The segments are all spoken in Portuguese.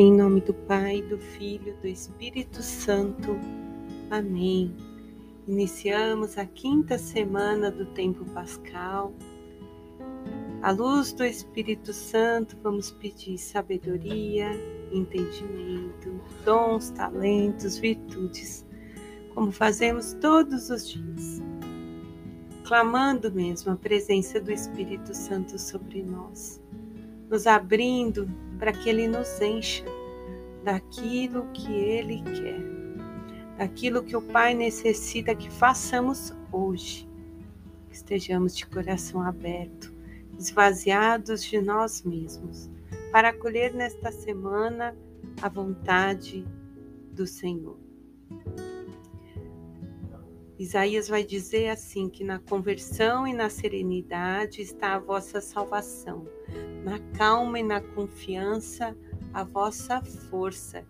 Em nome do Pai, do Filho, do Espírito Santo. Amém. Iniciamos a quinta semana do tempo pascal. À luz do Espírito Santo, vamos pedir sabedoria, entendimento, dons, talentos, virtudes, como fazemos todos os dias, clamando mesmo a presença do Espírito Santo sobre nós, nos abrindo para que Ele nos encha daquilo que Ele quer, daquilo que o Pai necessita que façamos hoje. Estejamos de coração aberto, esvaziados de nós mesmos, para acolher nesta semana a vontade do Senhor. Isaías vai dizer assim: que na conversão e na serenidade está a vossa salvação, na calma e na confiança a vossa força.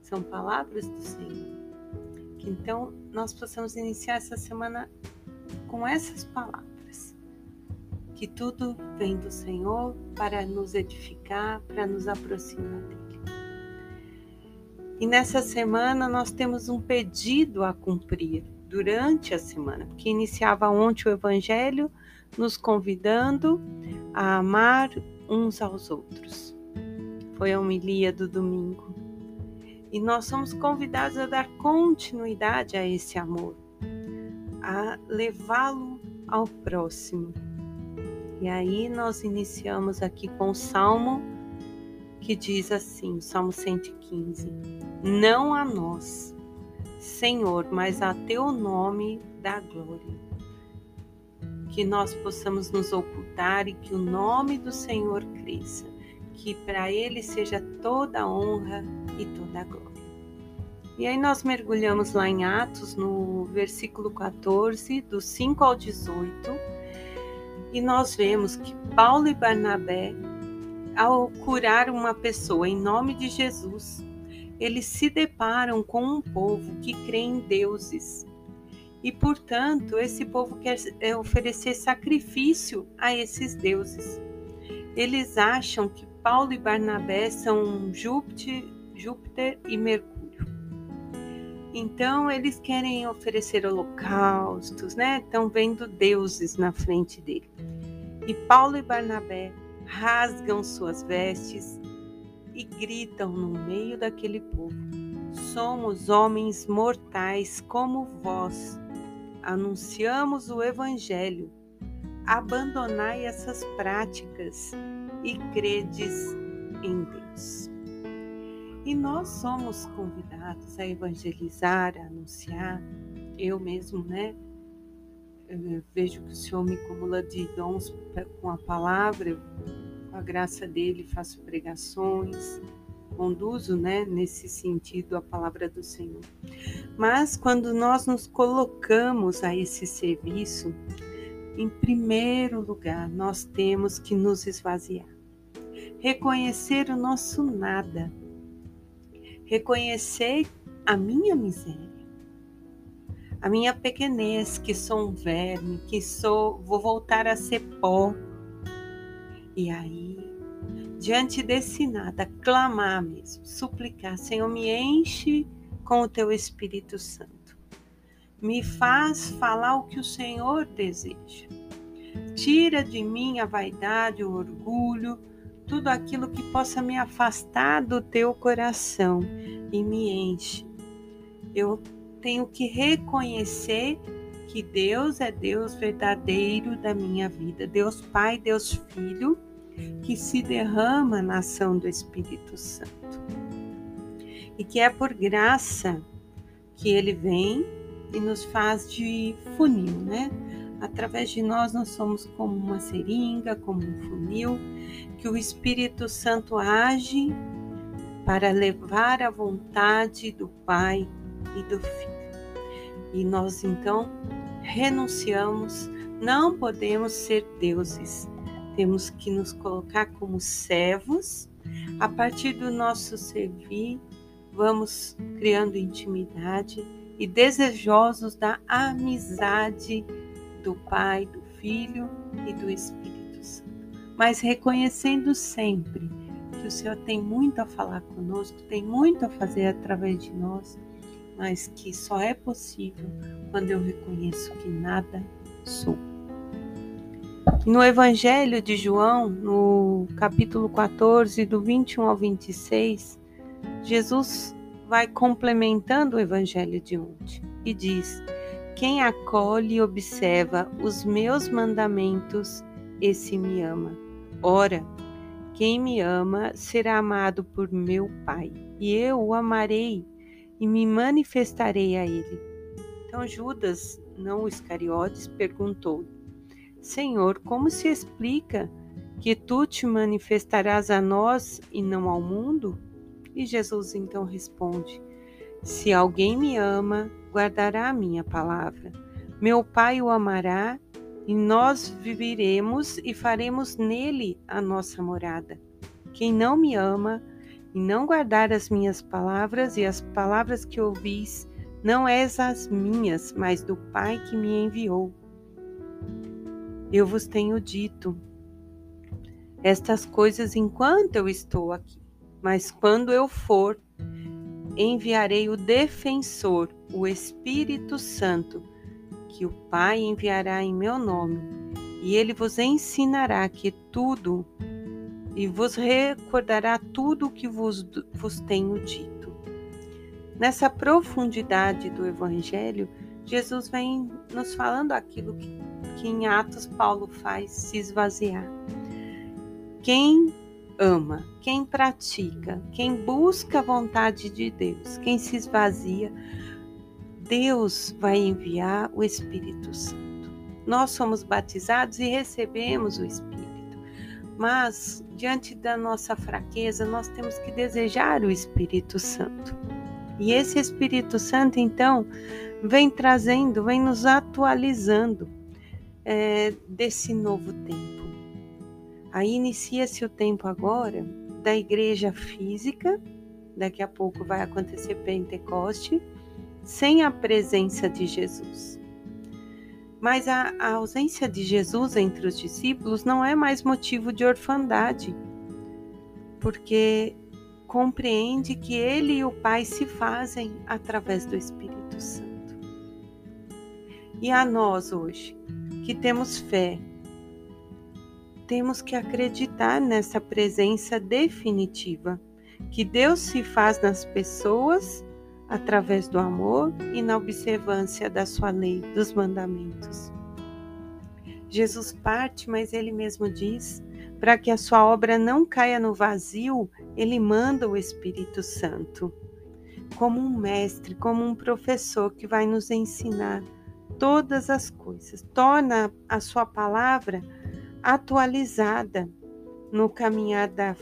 São palavras do Senhor. Que então nós possamos iniciar essa semana com essas palavras. Que tudo vem do Senhor para nos edificar, para nos aproximar dele. E nessa semana nós temos um pedido a cumprir durante a semana, porque iniciava ontem o Evangelho nos convidando a amar uns aos outros foi a homilia do domingo. E nós somos convidados a dar continuidade a esse amor, a levá-lo ao próximo. E aí nós iniciamos aqui com o salmo que diz assim, Salmo 115: Não a nós, Senhor, mas a teu nome da glória. Que nós possamos nos ocultar e que o nome do Senhor cresça que para Ele seja toda honra e toda glória. E aí nós mergulhamos lá em Atos, no versículo 14, do 5 ao 18, e nós vemos que Paulo e Barnabé, ao curar uma pessoa em nome de Jesus, eles se deparam com um povo que crê em deuses. E, portanto, esse povo quer é, oferecer sacrifício a esses deuses. Eles acham que Paulo e Barnabé são Júpiter, Júpiter e Mercúrio. Então eles querem oferecer holocaustos, né? Estão vendo deuses na frente dele. E Paulo e Barnabé rasgam suas vestes e gritam no meio daquele povo: Somos homens mortais como vós. Anunciamos o evangelho. Abandonai essas práticas e credes em Deus. E nós somos convidados a evangelizar, a anunciar. Eu mesmo, né? Eu vejo que o Senhor me acumula de dons com a palavra, a graça dele, faço pregações, conduzo, né, nesse sentido a palavra do Senhor. Mas quando nós nos colocamos a esse serviço, em primeiro lugar, nós temos que nos esvaziar reconhecer o nosso nada, reconhecer a minha miséria, a minha pequenez, que sou um verme, que sou, vou voltar a ser pó. E aí, diante desse nada, clamar mesmo, suplicar, Senhor, me enche com o teu Espírito Santo. Me faz falar o que o Senhor deseja. Tira de mim a vaidade, o orgulho, tudo aquilo que possa me afastar do teu coração e me enche. Eu tenho que reconhecer que Deus é Deus verdadeiro da minha vida, Deus Pai, Deus Filho, que se derrama na ação do Espírito Santo. E que é por graça que ele vem e nos faz de funil, né? Através de nós, nós somos como uma seringa, como um funil, que o Espírito Santo age para levar a vontade do Pai e do Filho. E nós então renunciamos, não podemos ser deuses, temos que nos colocar como servos. A partir do nosso servir, vamos criando intimidade e desejosos da amizade do Pai, do Filho e do Espírito Santo, mas reconhecendo sempre que o Senhor tem muito a falar conosco, tem muito a fazer através de nós, mas que só é possível quando eu reconheço que nada sou. No Evangelho de João, no capítulo 14, do 21 ao 26, Jesus vai complementando o Evangelho de ontem e diz: Quem acolhe e observa os meus mandamentos, esse me ama. Ora, quem me ama será amado por meu Pai, e eu o amarei e me manifestarei a ele. Então Judas, não Iscariotes, perguntou: Senhor, como se explica que tu te manifestarás a nós e não ao mundo? E Jesus então responde: Se alguém me ama, guardará a minha palavra. Meu Pai o amará e nós viveremos e faremos nele a nossa morada. Quem não me ama e não guardar as minhas palavras e as palavras que ouvis, não és as minhas, mas do Pai que me enviou. Eu vos tenho dito estas coisas enquanto eu estou aqui, mas quando eu for, enviarei o defensor, o Espírito Santo, que o Pai enviará em meu nome, e ele vos ensinará que tudo e vos recordará tudo o que vos, vos tenho dito. Nessa profundidade do Evangelho, Jesus vem nos falando aquilo que, que em Atos Paulo faz se esvaziar. Quem ama, quem pratica, quem busca a vontade de Deus, quem se esvazia, Deus vai enviar o Espírito Santo. Nós somos batizados e recebemos o Espírito. Mas, diante da nossa fraqueza, nós temos que desejar o Espírito Santo. E esse Espírito Santo, então, vem trazendo, vem nos atualizando é, desse novo tempo. Aí inicia-se o tempo agora da igreja física, daqui a pouco vai acontecer Pentecoste, sem a presença de Jesus. Mas a, a ausência de Jesus entre os discípulos não é mais motivo de orfandade, porque compreende que ele e o Pai se fazem através do Espírito Santo. E a nós hoje, que temos fé, temos que acreditar nessa presença definitiva, que Deus se faz nas pessoas através do amor e na observância da sua lei, dos mandamentos. Jesus parte, mas ele mesmo diz: para que a sua obra não caia no vazio, ele manda o Espírito Santo, como um mestre, como um professor que vai nos ensinar todas as coisas. Torna a sua palavra atualizada no caminhar da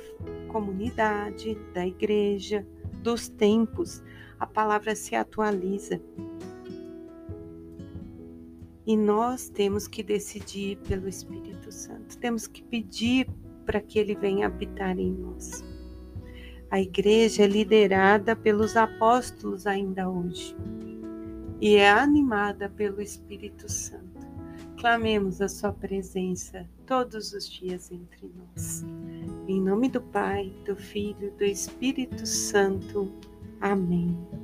comunidade, da igreja, dos tempos, a palavra se atualiza. E nós temos que decidir pelo Espírito Santo, temos que pedir para que ele venha habitar em nós. A igreja é liderada pelos apóstolos ainda hoje e é animada pelo Espírito Santo. Clamemos a Sua presença todos os dias entre nós. Em nome do Pai, do Filho, do Espírito Santo. Amém.